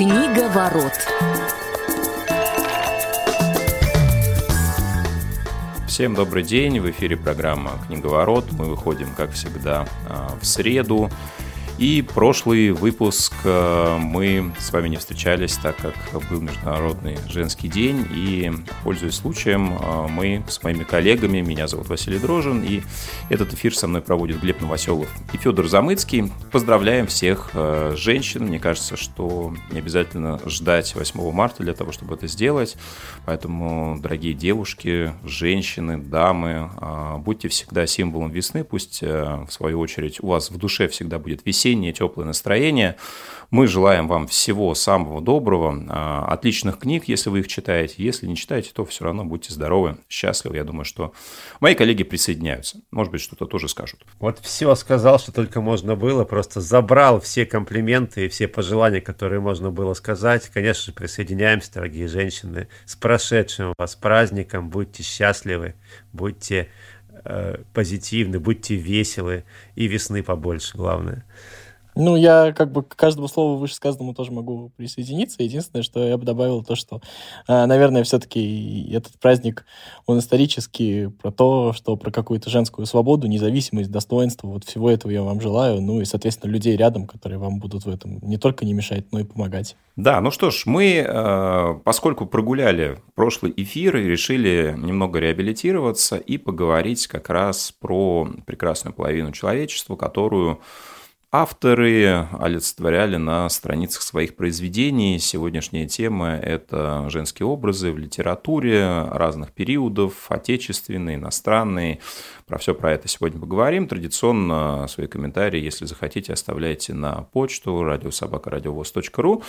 Книга ворот. Всем добрый день, в эфире программа «Книговорот». Мы выходим, как всегда, а, в среду. И прошлый выпуск э, мы с вами не встречались, так как был Международный женский день. И, пользуясь случаем, э, мы с моими коллегами, меня зовут Василий Дрожин, и этот эфир со мной проводит Глеб Новоселов и Федор Замыцкий. Поздравляем всех э, женщин. Мне кажется, что не обязательно ждать 8 марта для того, чтобы это сделать. Поэтому, дорогие девушки, женщины, дамы, будьте всегда символом весны. Пусть, в свою очередь, у вас в душе всегда будет веселье осеннее теплое настроение. Мы желаем вам всего самого доброго, а, отличных книг, если вы их читаете. Если не читаете, то все равно будьте здоровы, счастливы. Я думаю, что мои коллеги присоединяются. Может быть, что-то тоже скажут. Вот все сказал, что только можно было. Просто забрал все комплименты и все пожелания, которые можно было сказать. Конечно же, присоединяемся, дорогие женщины, с прошедшим вас праздником. Будьте счастливы, будьте позитивны, будьте веселы и весны побольше, главное. Ну, я как бы к каждому слову вышесказанному тоже могу присоединиться. Единственное, что я бы добавил то, что, э, наверное, все-таки этот праздник, он исторически про то, что про какую-то женскую свободу, независимость, достоинство, вот всего этого я вам желаю. Ну и, соответственно, людей рядом, которые вам будут в этом не только не мешать, но и помогать. Да, ну что ж, мы, э, поскольку прогуляли прошлый эфир и решили немного реабилитироваться и поговорить как раз про прекрасную половину человечества, которую Авторы олицетворяли на страницах своих произведений. Сегодняшняя тема – это женские образы в литературе разных периодов, отечественные, иностранные. Про все про это сегодня поговорим. Традиционно свои комментарии, если захотите, оставляйте на почту радиособакарадиовоз.ру.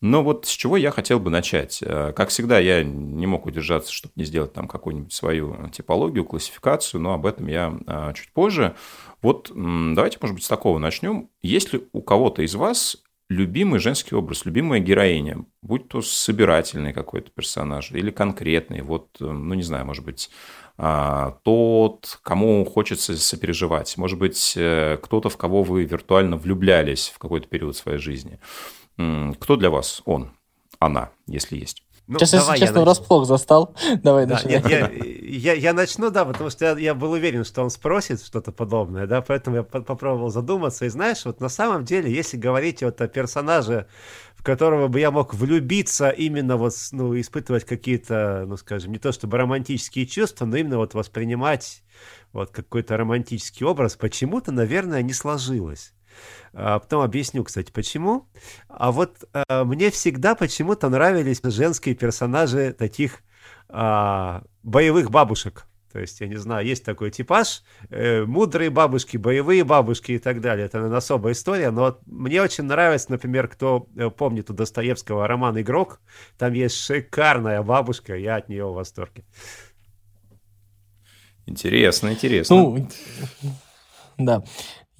Но вот с чего я хотел бы начать. Как всегда, я не мог удержаться, чтобы не сделать там какую-нибудь свою типологию, классификацию, но об этом я а, чуть позже. Вот давайте, может быть, с такого начнем. Есть ли у кого-то из вас любимый женский образ, любимая героиня, будь то собирательный какой-то персонаж или конкретный, вот, ну, не знаю, может быть, тот, кому хочется сопереживать, может быть, э, кто-то, в кого вы виртуально влюблялись в какой-то период своей жизни. Кто для вас он, она, если есть? Ну, Сейчас, если честно, я врасплох застал. Давай да, начинай. Нет, я, я, я начну, да, потому что я, я был уверен, что он спросит что-то подобное, да, поэтому я по попробовал задуматься. И знаешь, вот на самом деле, если говорить вот о персонаже, в которого бы я мог влюбиться, именно вот, ну, испытывать какие-то, ну, скажем, не то чтобы романтические чувства, но именно вот воспринимать вот какой-то романтический образ, почему-то, наверное, не сложилось. А потом объясню, кстати, почему. А вот а, мне всегда почему-то нравились женские персонажи таких а, боевых бабушек. То есть, я не знаю, есть такой типаж, э, мудрые бабушки, боевые бабушки и так далее. Это, наверное, особая история. Но вот мне очень нравится, например, кто э, помнит у Достоевского роман «Игрок», там есть шикарная бабушка, я от нее в восторге. Интересно, интересно. Ну, да.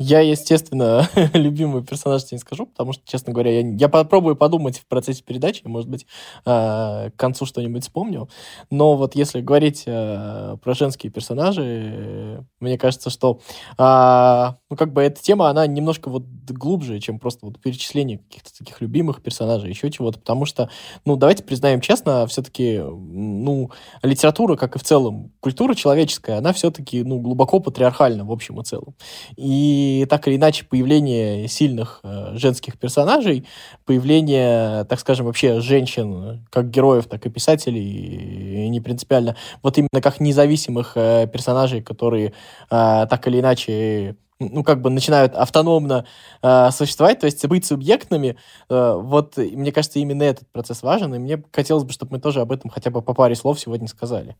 Я, естественно, любимый персонаж тебе не скажу, потому что, честно говоря, я, я попробую подумать в процессе передачи, может быть, э, к концу что-нибудь вспомню. Но вот если говорить э, про женские персонажи, э, мне кажется, что, э, ну, как бы эта тема, она немножко вот глубже, чем просто вот перечисление каких-то таких любимых персонажей, еще чего-то, потому что, ну, давайте признаем честно, все-таки, ну, литература, как и в целом культура человеческая, она все-таки, ну, глубоко патриархальна в общем и целом. И и так или иначе появление сильных э, женских персонажей, появление, так скажем, вообще женщин, как героев, так и писателей, и не принципиально, вот именно как независимых э, персонажей, которые э, так или иначе ну, как бы начинают автономно э, существовать, то есть быть субъектными, э, вот, мне кажется, именно этот процесс важен, и мне хотелось бы, чтобы мы тоже об этом хотя бы по паре слов сегодня сказали.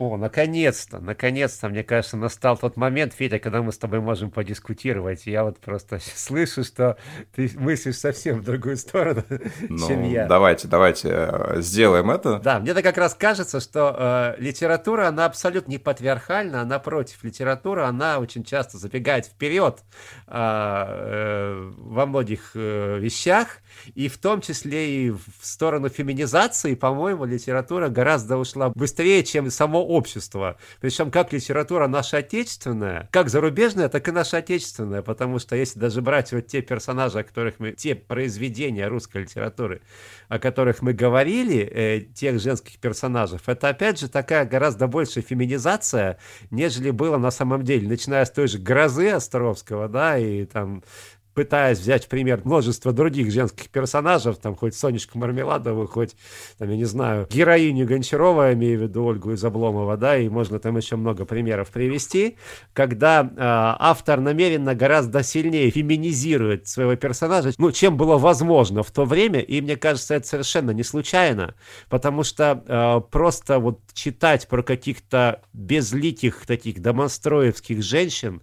О, наконец-то, наконец-то, мне кажется, настал тот момент, Федя, когда мы с тобой можем подискутировать. Я вот просто слышу, что ты мыслишь совсем в другую сторону, ну, чем я. Давайте, давайте э, сделаем это. Да, мне-то как раз кажется, что э, литература, она абсолютно не патриархальна, а напротив, литература, она очень часто забегает вперед э, э, во многих э, вещах, и в том числе и в сторону феминизации, по-моему, литература гораздо ушла быстрее, чем само общества. Причем как литература наша отечественная, как зарубежная, так и наша отечественная, потому что если даже брать вот те персонажи, о которых мы, те произведения русской литературы, о которых мы говорили, э, тех женских персонажей, это опять же такая гораздо большая феминизация, нежели было на самом деле, начиная с той же «Грозы» Островского, да, и там пытаясь взять в пример множество других женских персонажей, там хоть Сонечку Мармеладову, хоть, там, я не знаю, героиню Гончарова, имею в виду Ольгу из Обломова, да, и можно там еще много примеров привести, когда э, автор намеренно гораздо сильнее феминизирует своего персонажа, ну, чем было возможно в то время, и мне кажется, это совершенно не случайно, потому что э, просто вот читать про каких-то безликих таких домостроевских женщин,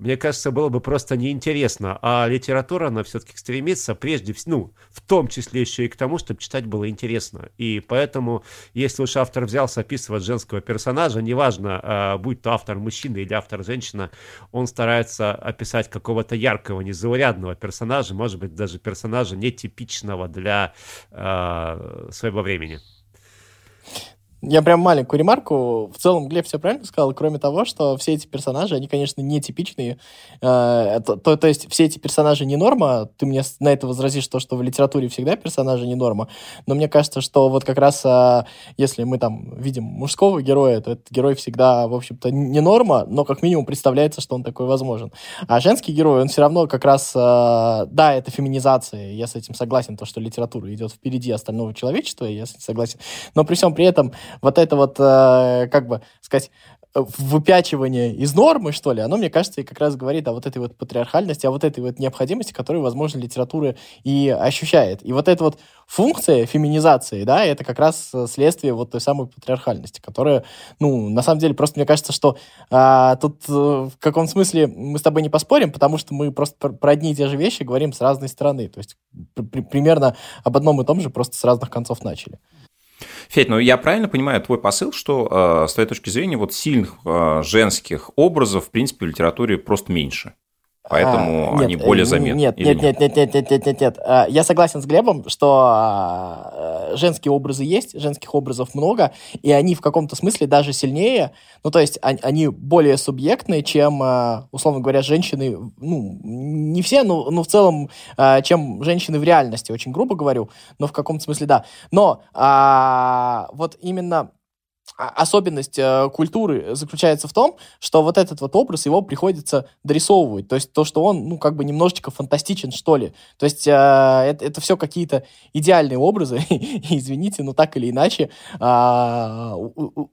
мне кажется, было бы просто неинтересно. А литература, она все-таки стремится прежде всего, ну, в том числе еще и к тому, чтобы читать было интересно. И поэтому, если уж автор взялся описывать женского персонажа, неважно, э, будь то автор мужчина или автор женщина, он старается описать какого-то яркого, незаурядного персонажа, может быть, даже персонажа нетипичного для э, своего времени. Я прям маленькую ремарку. В целом Глеб все правильно сказал, кроме того, что все эти персонажи, они, конечно, нетипичные. Э, то, то, есть все эти персонажи не норма. Ты мне на это возразишь то, что в литературе всегда персонажи не норма. Но мне кажется, что вот как раз э, если мы там видим мужского героя, то этот герой всегда, в общем-то, не норма, но как минимум представляется, что он такой возможен. А женский герой, он все равно как раз, э, да, это феминизация, я с этим согласен, то, что литература идет впереди остального человечества, я с этим согласен. Но при всем при этом вот это вот, э, как бы сказать, выпячивание из нормы, что ли, оно, мне кажется, и как раз говорит о вот этой вот патриархальности, о вот этой вот необходимости, которую, возможно, литература и ощущает. И вот эта вот функция феминизации, да, это как раз следствие вот той самой патриархальности, которая, ну, на самом деле, просто мне кажется, что а, тут э, в каком смысле мы с тобой не поспорим, потому что мы просто про, про одни и те же вещи говорим с разной стороны, то есть при, примерно об одном и том же, просто с разных концов начали. Федь, ну я правильно понимаю твой посыл, что э, с твоей точки зрения вот сильных э, женских образов, в принципе, в литературе просто меньше? Поэтому а, нет, они более заметны. Нет, нет, нет, нет, нет, нет, нет, нет, нет. Я согласен с Глебом, что а, женские образы есть, женских образов много, и они в каком-то смысле даже сильнее. Ну, то есть они более субъектные, чем, а, условно говоря, женщины, ну, не все, но, но в целом, чем женщины в реальности, очень грубо говорю, но в каком-то смысле да. Но а, вот именно а, особенность э, культуры заключается в том, что вот этот вот образ его приходится дорисовывать. То есть то, что он, ну, как бы немножечко фантастичен, что ли. То есть э, это, это все какие-то идеальные образы, извините, но так или иначе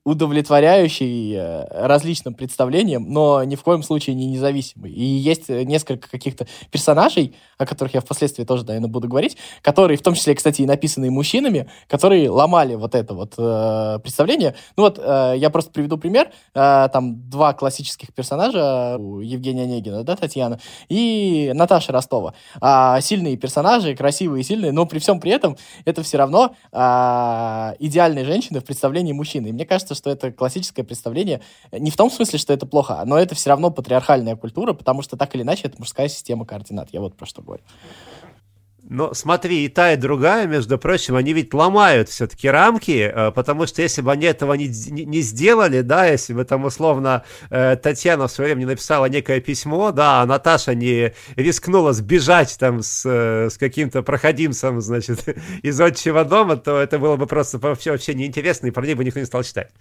удовлетворяющие э, различным представлениям, но ни в коем случае не независимые. И есть несколько каких-то персонажей, о которых я впоследствии тоже, наверное, буду говорить, которые, в том числе, кстати, и написанные мужчинами, которые ломали вот это вот э, представление, ну вот, э, я просто приведу пример. Э, там два классических персонажа, у Евгения Онегина, да, Татьяна, и Наташа Ростова. Э, сильные персонажи, красивые и сильные, но при всем при этом это все равно э, идеальные женщины в представлении мужчины. И мне кажется, что это классическое представление не в том смысле, что это плохо, но это все равно патриархальная культура, потому что так или иначе это мужская система координат. Я вот про что говорю. Но смотри, и та, и другая, между прочим, они ведь ломают все-таки рамки, э, потому что если бы они этого не, не, сделали, да, если бы там условно э, Татьяна в свое время не написала некое письмо, да, а Наташа не рискнула сбежать там с, э, с каким-то проходимцем, значит, из отчего дома, то это было бы просто вообще, вообще неинтересно, и про ней бы никто не стал читать.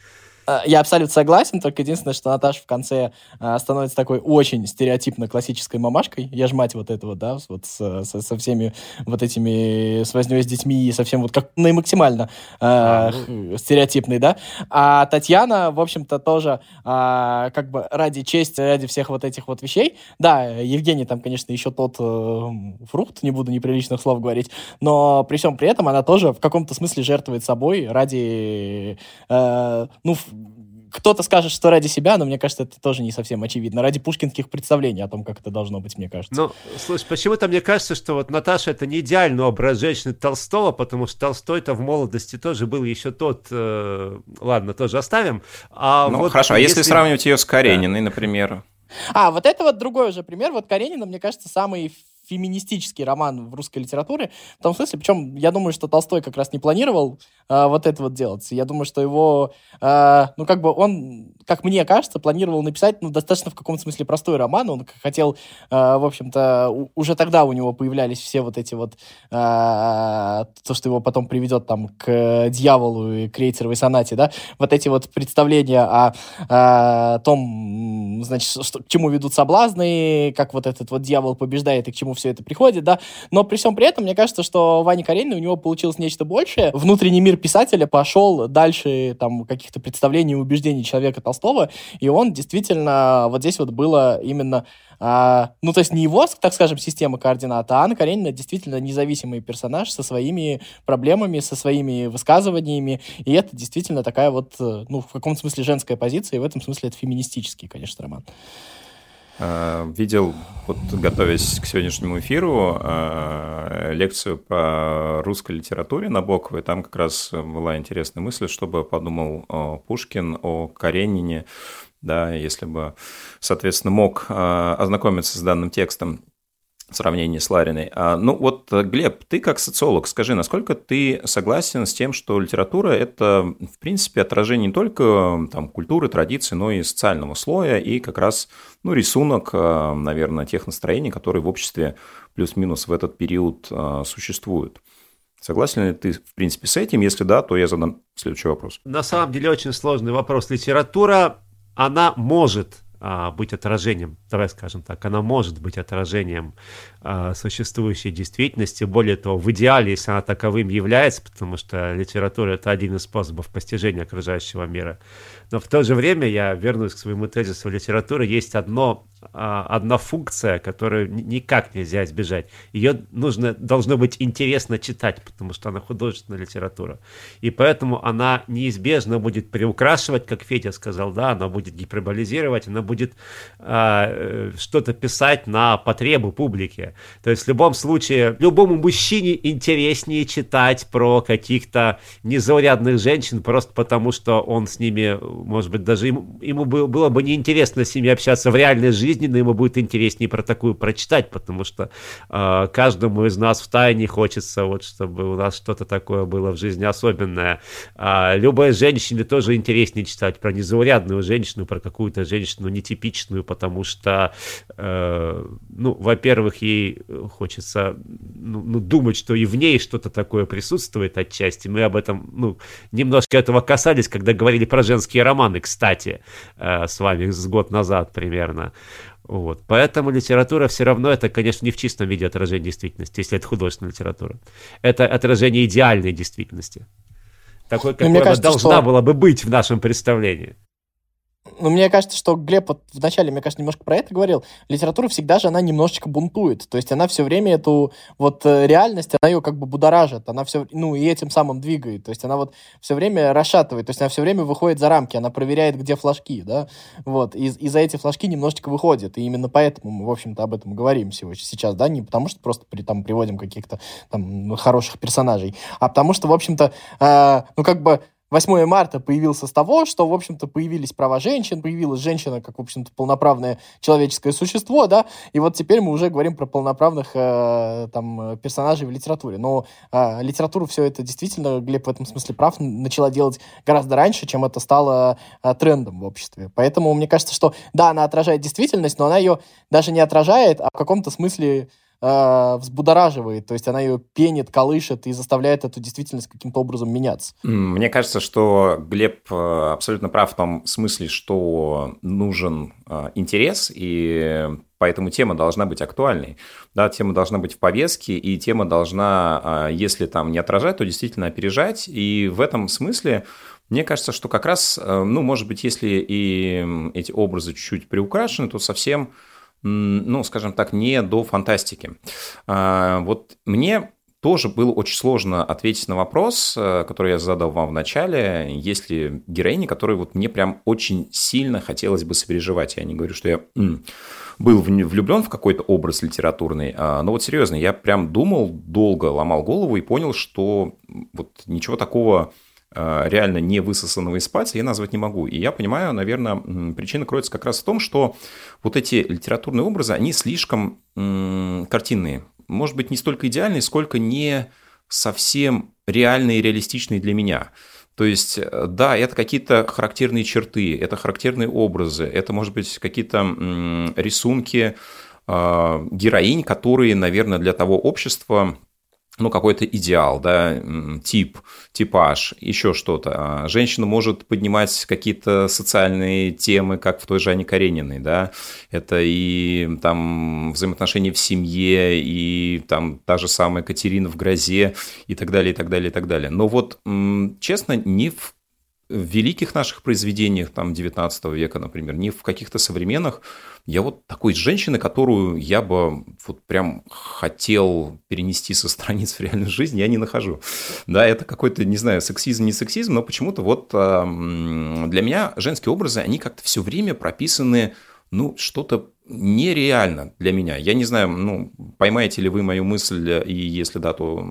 Э, я абсолютно согласен, только единственное, что Наташа в конце э, становится такой очень стереотипно классической мамашкой. Я ж мать вот этого, да, вот со, со, со всеми вот этими, с вознёй с детьми, и совсем вот как ну, максимально э, а, ну... стереотипный, да. А Татьяна, в общем-то, тоже э, как бы ради чести, ради всех вот этих вот вещей. Да, Евгений там, конечно, еще тот э, фрукт, не буду неприличных слов говорить, но при всем при этом она тоже в каком-то смысле жертвует собой ради, э, ну, кто-то скажет, что ради себя, но мне кажется, это тоже не совсем очевидно. Ради пушкинских представлений о том, как это должно быть, мне кажется. Ну, слушай, почему-то мне кажется, что вот Наташа это не идеальный образ женщины Толстого, потому что Толстой-то в молодости тоже был еще тот... Э, ладно, тоже оставим. А ну, вот хорошо, а если... если сравнивать ее с Карениной, да. например? А, вот это вот другой уже пример. Вот Каренина, мне кажется, самый феминистический роман в русской литературе, в том смысле, причем я думаю, что Толстой как раз не планировал э, вот это вот делать. Я думаю, что его, э, ну, как бы он, как мне кажется, планировал написать, ну, достаточно в каком-то смысле простой роман. Он хотел, э, в общем-то, уже тогда у него появлялись все вот эти вот, э, то, что его потом приведет там к дьяволу и к сонате, да, вот эти вот представления о, о том, значит, что, к чему ведут соблазны, как вот этот вот дьявол побеждает и к чему все это приходит, да, но при всем при этом, мне кажется, что Ваня Каренина, у него получилось нечто большее. Внутренний мир писателя пошел дальше там каких-то представлений и убеждений человека Толстого, и он действительно, вот здесь вот было именно а, ну, то есть не его, так скажем, система координат, а Анна Каренина действительно независимый персонаж со своими проблемами, со своими высказываниями, и это действительно такая вот, э, ну, в каком-то смысле женская позиция, и в этом смысле это феминистический, конечно, роман. Э, видел, вот готовясь к сегодняшнему эфиру, э, лекцию по русской литературе на Боковой. Там как раз была интересная мысль, чтобы подумал Пушкин о Каренине, да, если бы, соответственно, мог э, ознакомиться с данным текстом в сравнении с Лариной. А, ну вот, Глеб, ты как социолог, скажи, насколько ты согласен с тем, что литература – это, в принципе, отражение не только там, культуры, традиций, но и социального слоя, и как раз ну, рисунок, э, наверное, тех настроений, которые в обществе плюс-минус в этот период э, существуют. Согласен ли ты, в принципе, с этим? Если да, то я задам следующий вопрос. На самом деле очень сложный вопрос. Литература, она может а, быть отражением, давай скажем так, она может быть отражением а, существующей действительности. Более того, в идеале, если она таковым является, потому что литература это один из способов постижения окружающего мира. Но в то же время я вернусь к своему тезису литературы. Есть одно а, одна функция, которую никак нельзя избежать. Ее нужно, должно быть интересно читать, потому что она художественная литература. И поэтому она неизбежно будет приукрашивать, как Федя сказал, да, она будет гиперболизировать, она будет а, э, что-то писать на потребу публики. То есть в любом случае, любому мужчине интереснее читать про каких-то незаурядных женщин, просто потому что он с ними, может быть, даже ему, ему было бы неинтересно с ними общаться в реальной жизни, жизненно ему будет интереснее про такую прочитать, потому что э, каждому из нас в тайне хочется, вот, чтобы у нас что-то такое было в жизни особенное. А любой женщине тоже интереснее читать про незаурядную женщину, про какую-то женщину нетипичную, потому что, э, ну, во-первых, ей хочется ну, ну, думать, что и в ней что-то такое присутствует отчасти. Мы об этом, ну, немножко этого касались, когда говорили про женские романы, кстати, э, с вами с год назад примерно. Вот. Поэтому литература все равно это, конечно, не в чистом виде отражение действительности, если это художественная литература. Это отражение идеальной действительности. Такой, ну, какой она должна что... была бы быть в нашем представлении. Ну, мне кажется, что Глеб вот вначале, мне кажется, немножко про это говорил. Литература всегда же, она немножечко бунтует. То есть она все время эту вот э, реальность, она ее как бы будоражит. Она все, ну, и этим самым двигает. То есть она вот все время расшатывает. То есть она все время выходит за рамки. Она проверяет, где флажки, да. Вот. И, и за эти флажки немножечко выходит. И именно поэтому мы, в общем-то, об этом говорим сейчас, да. Не потому что просто при, там приводим каких-то там хороших персонажей, а потому что, в общем-то, э, ну, как бы 8 марта появился с того, что, в общем-то, появились права женщин, появилась женщина как, в общем-то, полноправное человеческое существо, да, и вот теперь мы уже говорим про полноправных э, там персонажей в литературе. Но э, литературу все это действительно, Глеб в этом смысле прав, начала делать гораздо раньше, чем это стало э, трендом в обществе. Поэтому мне кажется, что, да, она отражает действительность, но она ее даже не отражает, а в каком-то смысле э, взбудораживает, то есть она ее пенит, колышет и заставляет эту действительность каким-то образом меняться. Мне кажется, что Глеб э, абсолютно прав в том смысле, что нужен э, интерес, и поэтому тема должна быть актуальной. Да, тема должна быть в повестке, и тема должна, э, если там не отражать, то действительно опережать, и в этом смысле мне кажется, что как раз, ну, может быть, если и эти образы чуть-чуть приукрашены, то совсем ну, скажем так, не до фантастики. А, вот мне тоже было очень сложно ответить на вопрос, э, который я задал вам в начале. Есть ли героини, которые вот мне прям очень сильно хотелось бы сопереживать? Я не говорю, что я был влюблен в какой-то образ литературный, а, но вот серьезно, я прям думал долго, ломал голову и понял, что вот ничего такого реально не высосанного из пальца я назвать не могу. И я понимаю, наверное, причина кроется как раз в том, что вот эти литературные образы, они слишком картинные. Может быть, не столько идеальные, сколько не совсем реальные и реалистичные для меня. То есть, э, да, это какие-то характерные черты, это характерные образы, это, может быть, какие-то рисунки а, героинь, которые, наверное, для того общества, ну, какой-то идеал, да, тип, типаж, еще что-то. А женщина может поднимать какие-то социальные темы, как в той же Анне Карениной, да, это и там взаимоотношения в семье, и там та же самая Катерина в грозе, и так далее, и так далее, и так далее. Но вот, честно, не в в великих наших произведениях, там, 19 века, например, не в каких-то современных, я вот такой женщины, которую я бы вот прям хотел перенести со страниц в реальную жизнь, я не нахожу. Да, это какой-то, не знаю, сексизм, не сексизм, но почему-то вот для меня женские образы, они как-то все время прописаны, ну, что-то нереально для меня. Я не знаю, ну, поймаете ли вы мою мысль, и если да, то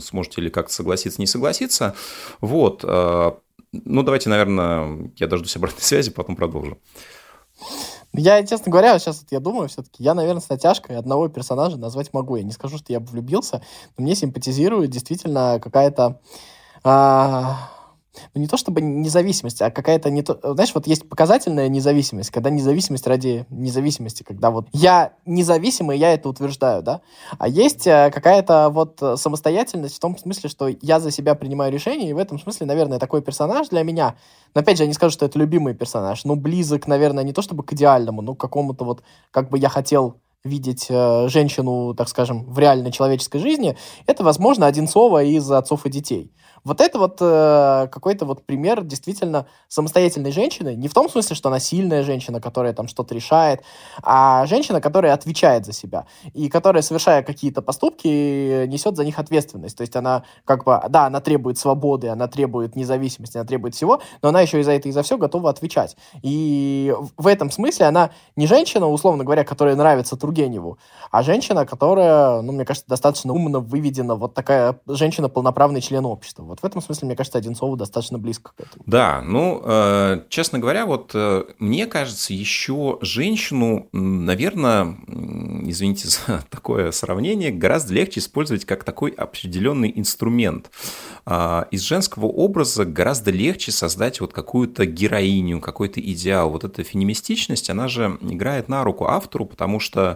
сможете ли как-то согласиться, не согласиться. Вот. Ну, давайте, наверное, я дождусь обратной связи, потом продолжу. Я, честно говоря, сейчас вот я думаю, все-таки я, наверное, с натяжкой одного персонажа назвать могу. Я не скажу, что я влюбился, но мне симпатизирует действительно какая-то... А ну, не то чтобы независимость, а какая-то не то... Знаешь, вот есть показательная независимость, когда независимость ради независимости, когда вот я независимый, я это утверждаю, да, а есть э, какая-то вот самостоятельность в том смысле, что я за себя принимаю решения, и в этом смысле, наверное, такой персонаж для меня, но опять же, я не скажу, что это любимый персонаж, но близок, наверное, не то чтобы к идеальному, но к какому-то вот, как бы я хотел видеть э, женщину, так скажем, в реальной человеческой жизни, это, возможно, Одинцова из «Отцов и детей». Вот это вот э, какой-то вот пример действительно самостоятельной женщины, не в том смысле, что она сильная женщина, которая там что-то решает, а женщина, которая отвечает за себя и которая, совершая какие-то поступки, несет за них ответственность. То есть она как бы, да, она требует свободы, она требует независимости, она требует всего, но она еще и за это и за все готова отвечать. И в этом смысле она не женщина, условно говоря, которая нравится Тургеневу, а женщина, которая, ну, мне кажется, достаточно умно выведена, вот такая женщина, полноправный член общества. Вот в этом смысле, мне кажется, Одинцова достаточно близко к этому. Да, ну, э, честно говоря, вот э, мне кажется, еще женщину, наверное, извините за такое сравнение, гораздо легче использовать как такой определенный инструмент. Э, из женского образа гораздо легче создать вот какую-то героиню, какой-то идеал. Вот эта феминистичность, она же играет на руку автору, потому что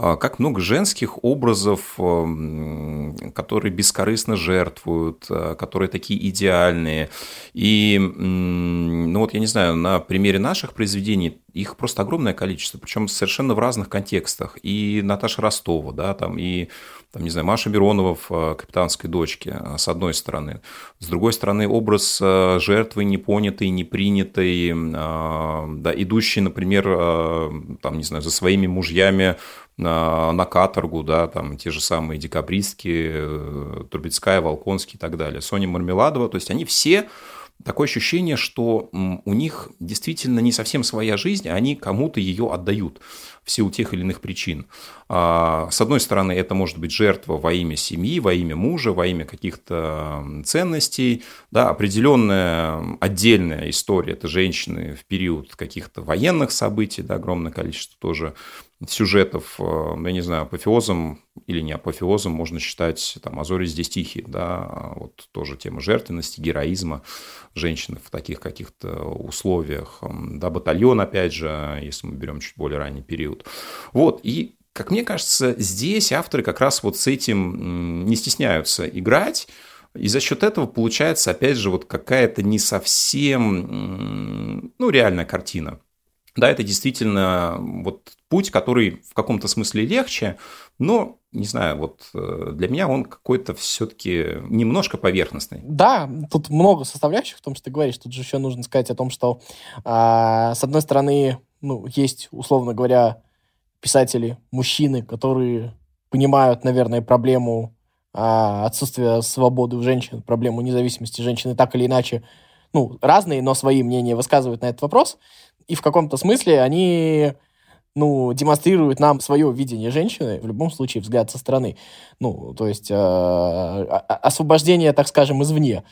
как много женских образов, эм, которые бескорыстно жертвуют, э, которые такие идеальные. И, ну вот, я не знаю, на примере наших произведений их просто огромное количество, причем совершенно в разных контекстах. И Наташа Ростова, да, там, и, там, не знаю, Маша Миронова в э, «Капитанской дочке», э, с одной стороны. С другой стороны, образ жертвы непонятой, непринятой, да, идущей, например, там, не знаю, за своими мужьями на, на каторгу, да, там те же самые декабристки, э, Трубецкая, Волконский и так далее, Соня Мармеладова, то есть они все такое ощущение, что у них действительно не совсем своя жизнь, а они кому-то ее отдают в силу тех или иных причин. А, с одной стороны, это может быть жертва во имя семьи, во имя мужа, во имя каких-то ценностей. Да, определенная отдельная история – это женщины в период каких-то военных событий, да, огромное количество тоже сюжетов, э, я не знаю, апофеозом или не апофеозом можно считать там «Азори здесь тихие», да, а вот тоже тема жертвенности, героизма женщины в таких каких-то условиях, да, батальон, опять же, если мы берем чуть более ранний период. Вот, и как мне кажется, здесь авторы как раз вот с этим не стесняются играть, и за счет этого получается, опять же, вот какая-то не совсем, ну, реальная картина. Да, это действительно вот путь, который в каком-то смысле легче, но, не знаю, вот э, для меня он какой-то все-таки немножко поверхностный. Да, тут много составляющих в том, что ты говоришь. Тут же еще нужно сказать о том, что, а, с одной стороны, ну, есть, условно говоря, писатели, мужчины, которые понимают, наверное, проблему а, отсутствия свободы у женщин, проблему независимости женщины так или иначе, ну, разные, но свои мнения высказывают на этот вопрос. И в каком-то смысле они ну, демонстрирует нам свое видение женщины, в любом случае взгляд со стороны. Ну, то есть э, освобождение, так скажем, извне.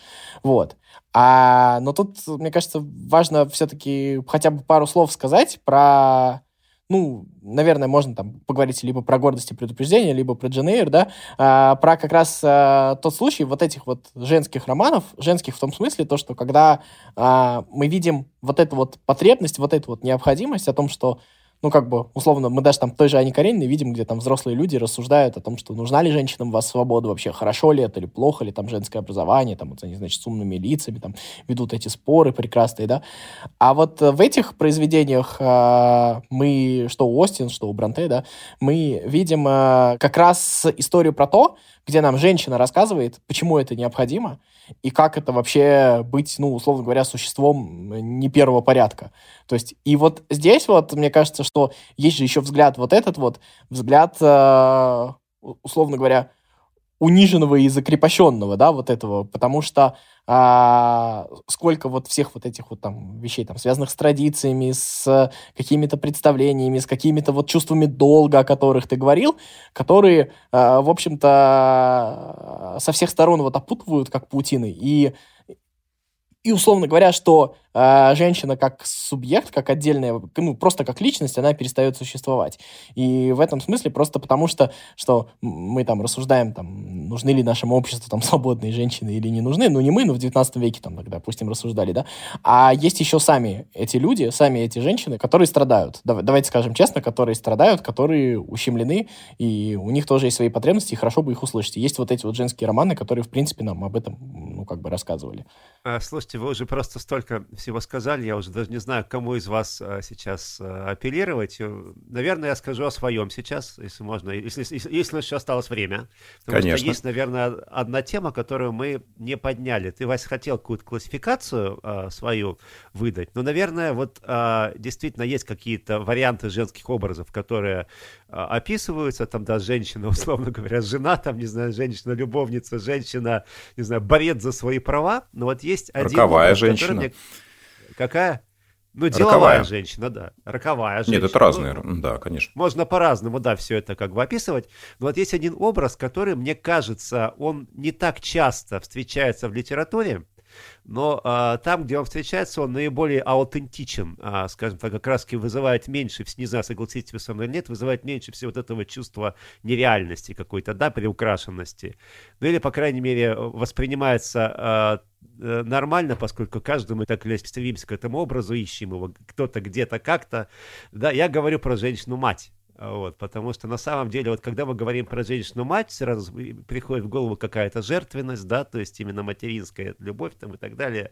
Вот. А, но тут, мне кажется, важно все-таки хотя бы пару слов сказать про ну, наверное, можно там поговорить либо про гордость и предупреждение, либо про Дженейр, да, а, про как раз а, тот случай вот этих вот женских романов, женских в том смысле, то, что когда а, мы видим вот эту вот потребность, вот эту вот необходимость о том, что ну, как бы, условно, мы даже там той же Ане Карениной видим, где там взрослые люди рассуждают о том, что нужна ли женщинам вас свобода вообще, хорошо ли это или плохо ли, там, женское образование, там, вот они, значит, с умными лицами, там, ведут эти споры прекрасные, да. А вот в этих произведениях э, мы, что у Остин, что у Бранте, да, мы видим э, как раз историю про то, где нам женщина рассказывает, почему это необходимо, и как это вообще быть, ну, условно говоря, существом не первого порядка. То есть, и вот здесь вот, мне кажется, что есть же еще взгляд вот этот вот, взгляд, э, условно говоря, униженного и закрепощенного, да, вот этого, потому что а, сколько вот всех вот этих вот там вещей, там, связанных с традициями, с какими-то представлениями, с какими-то вот чувствами долга, о которых ты говорил, которые, а, в общем-то, со всех сторон вот опутывают как паутины, и и условно говоря, что э, женщина как субъект, как отдельная, ну, просто как личность, она перестает существовать. И в этом смысле просто потому, что, что мы там рассуждаем, там, нужны ли нашему обществу там свободные женщины или не нужны, ну, не мы, но в 19 веке там тогда, допустим, рассуждали, да, а есть еще сами эти люди, сами эти женщины, которые страдают. Давайте скажем честно, которые страдают, которые ущемлены, и у них тоже есть свои потребности, и хорошо бы их услышать. есть вот эти вот женские романы, которые, в принципе, нам об этом, ну, как бы рассказывали. А, слушайте, вы уже просто столько всего сказали, я уже даже не знаю, кому из вас а, сейчас а, апеллировать. Э, наверное, я скажу о своем сейчас, если можно, если, если, если еще осталось время. Потому Конечно. что есть, наверное, одна тема, которую мы не подняли. Ты, Вася, хотел какую-то классификацию а, свою выдать, но, наверное, вот а, действительно есть какие-то варианты женских образов, которые а, описываются, там, да, женщина, условно говоря, жена, там, не знаю, женщина-любовница, женщина, не знаю, борец за свои права, но вот есть один... Роковая образ, женщина. Мне... Какая? Ну, деловая роковая. женщина, да. Роковая женщина. Нет, это разные, ну, да, конечно. Можно по-разному, да, все это как бы описывать. Но вот есть один образ, который, мне кажется, он не так часто встречается в литературе, но а, там, где он встречается, он наиболее аутентичен, а, скажем так, как раз вызывает меньше, не знаю, согласитесь вы со мной или нет, вызывает меньше всего вот этого чувства нереальности какой-то, да, приукрашенности. Ну или, по крайней мере, воспринимается а, нормально, поскольку каждый мы так или иначе стремимся к этому образу, ищем его кто-то где-то как-то. Да, я говорю про женщину-мать. Вот, потому что на самом деле, вот когда мы говорим про женщину-мать, сразу приходит в голову какая-то жертвенность, да, то есть именно материнская любовь там и так далее.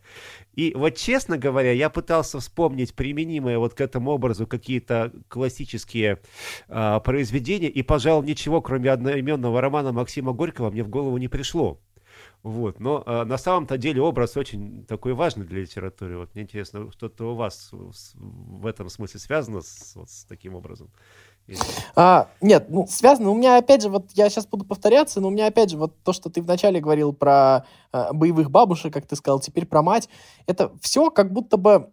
И вот честно говоря, я пытался вспомнить применимые вот к этому образу какие-то классические а, произведения, и, пожалуй, ничего, кроме одноименного романа Максима Горького, мне в голову не пришло. Вот. Но а, на самом-то деле образ очень такой важный для литературы. Вот мне интересно, что-то у вас в этом смысле связано с, вот, с таким образом? А, нет, ну, связано. У меня, опять же, вот я сейчас буду повторяться, но у меня, опять же, вот то, что ты вначале говорил про э, боевых бабушек, как ты сказал, теперь про мать, это все как будто бы...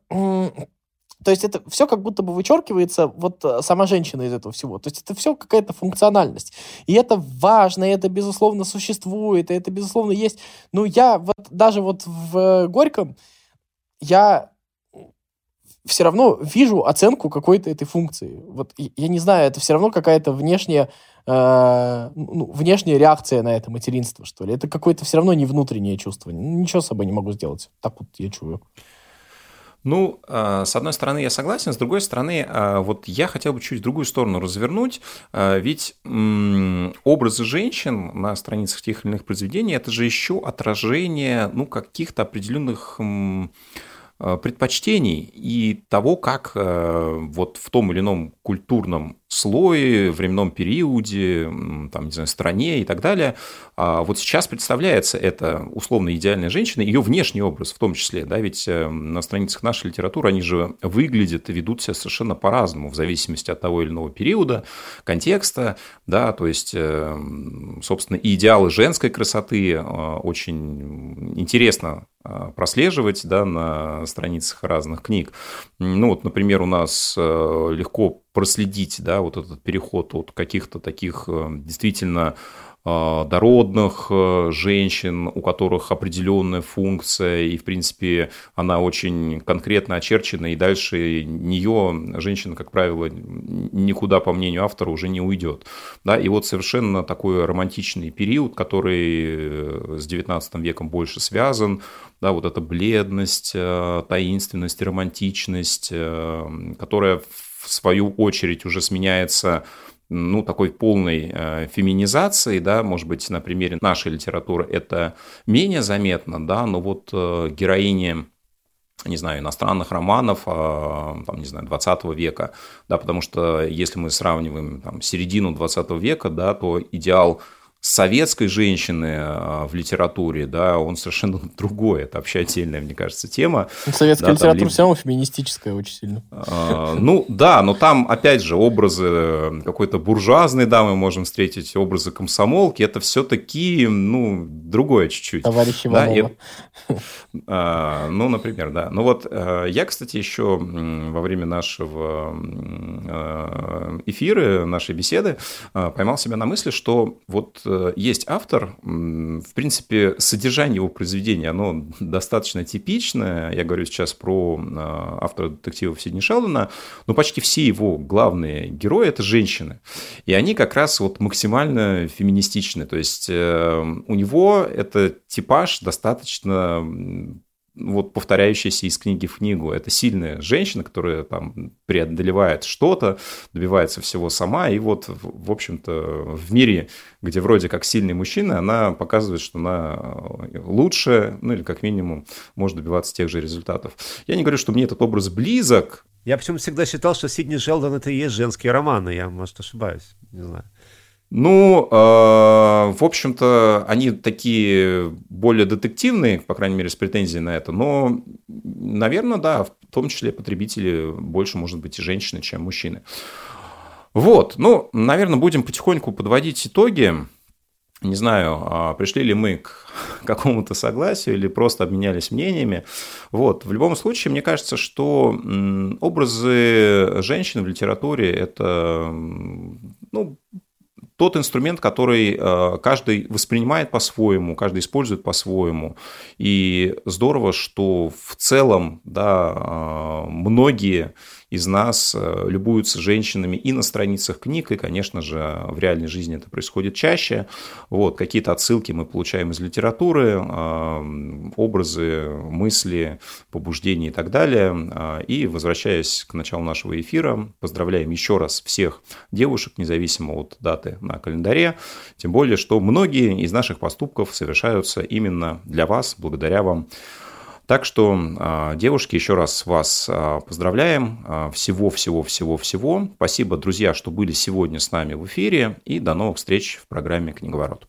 То есть это все как будто бы вычеркивается вот э, сама женщина из этого всего. То есть это все какая-то функциональность. И это важно, и это, безусловно, существует, и это, безусловно, есть. Ну, я вот даже вот в Горьком, я все равно вижу оценку какой-то этой функции. Вот я не знаю, это все равно какая-то внешняя, э, ну, внешняя реакция на это материнство, что ли. Это какое-то все равно не внутреннее чувство. Ничего с собой не могу сделать. Так вот я чую. Ну, э, с одной стороны, я согласен, с другой стороны, э, вот я хотел бы чуть другую сторону развернуть, э, ведь образы женщин на страницах тех или иных произведений – это же еще отражение, ну, каких-то определенных предпочтений и того, как вот в том или ином культурном слое, временном периоде, там, не знаю, стране и так далее. А вот сейчас представляется эта условно идеальная женщина, ее внешний образ в том числе, да, ведь э, на страницах нашей литературы они же выглядят и ведут себя совершенно по-разному, в зависимости от того или иного периода, контекста, да, то есть, э, собственно, идеалы женской красоты э, очень интересно прослеживать, да, на страницах разных книг. Ну, вот, например, у нас легко проследить, да, вот этот переход от каких-то таких э, действительно э, дородных э, женщин, у которых определенная функция, и, в принципе, она очень конкретно очерчена, и дальше нее женщина, как правило, никуда, по мнению автора, уже не уйдет. Да, и вот совершенно такой романтичный период, который с XIX веком больше связан, да, вот эта бледность, таинственность, романтичность, которая в свою очередь уже сменяется ну, такой полной э, феминизацией, да, может быть, на примере нашей литературы это менее заметно, да, но вот э, героини не знаю, иностранных романов, э, там, не знаю, 20 века, да, потому что если мы сравниваем там, середину 20 века, да, то идеал советской женщины а, в литературе, да, он совершенно другой. Это вообще отдельная, мне кажется, тема. Ну, советская да, литература либо... все равно феминистическая очень сильно. А, ну, да, но там, опять же, образы какой-то буржуазной дамы можем встретить, образы комсомолки. Это все-таки, ну, другое чуть-чуть. Товарищ Иванова. Да, и, а, ну, например, да. Ну, вот я, кстати, еще во время нашего эфира, нашей беседы поймал себя на мысли, что вот Э, есть автор, в принципе, содержание его произведения, оно достаточно типичное. Я говорю сейчас про э, автора детективов Сидни Шелдона, но почти все его главные герои – это женщины. И они как раз вот максимально феминистичны. То есть э, у него это типаж достаточно вот повторяющаяся из книги в книгу. Это сильная женщина, которая там преодолевает что-то, добивается всего сама, и вот, в общем-то, в мире, где вроде как сильный мужчина, она показывает, что она лучше, ну или как минимум может добиваться тех же результатов. Я не говорю, что мне этот образ близок. Я почему всегда считал, что Сидни Шелдон это и есть женские романы, я, может, ошибаюсь, не знаю. Ну, э, в общем-то, они такие более детективные, по крайней мере, с претензией на это, но, наверное, да, в том числе потребители больше, может быть, и женщины, чем мужчины. Вот, ну, наверное, будем потихоньку подводить итоги. Не знаю, а пришли ли мы к какому-то согласию или просто обменялись мнениями. Вот. В любом случае, мне кажется, что образы женщин в литературе – это ну, тот инструмент, который э, каждый воспринимает по-своему, каждый использует по-своему. И здорово, что в целом да, э, многие из нас э, любуются женщинами и на страницах книг, и, конечно же, в реальной жизни это происходит чаще. Вот, какие-то отсылки мы получаем из литературы, э, образы, мысли, побуждения и так далее. Э, и, возвращаясь к началу нашего эфира, поздравляем еще раз всех девушек, независимо от даты на календаре. Тем более, что многие из наших поступков совершаются именно для вас, благодаря вам. Так что, а, девушки, еще раз вас а, поздравляем. Всего-всего-всего-всего. А, Спасибо, друзья, что были сегодня с нами в эфире. И до новых встреч в программе «Книговорот».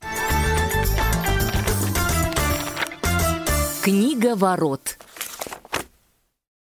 Книговорот.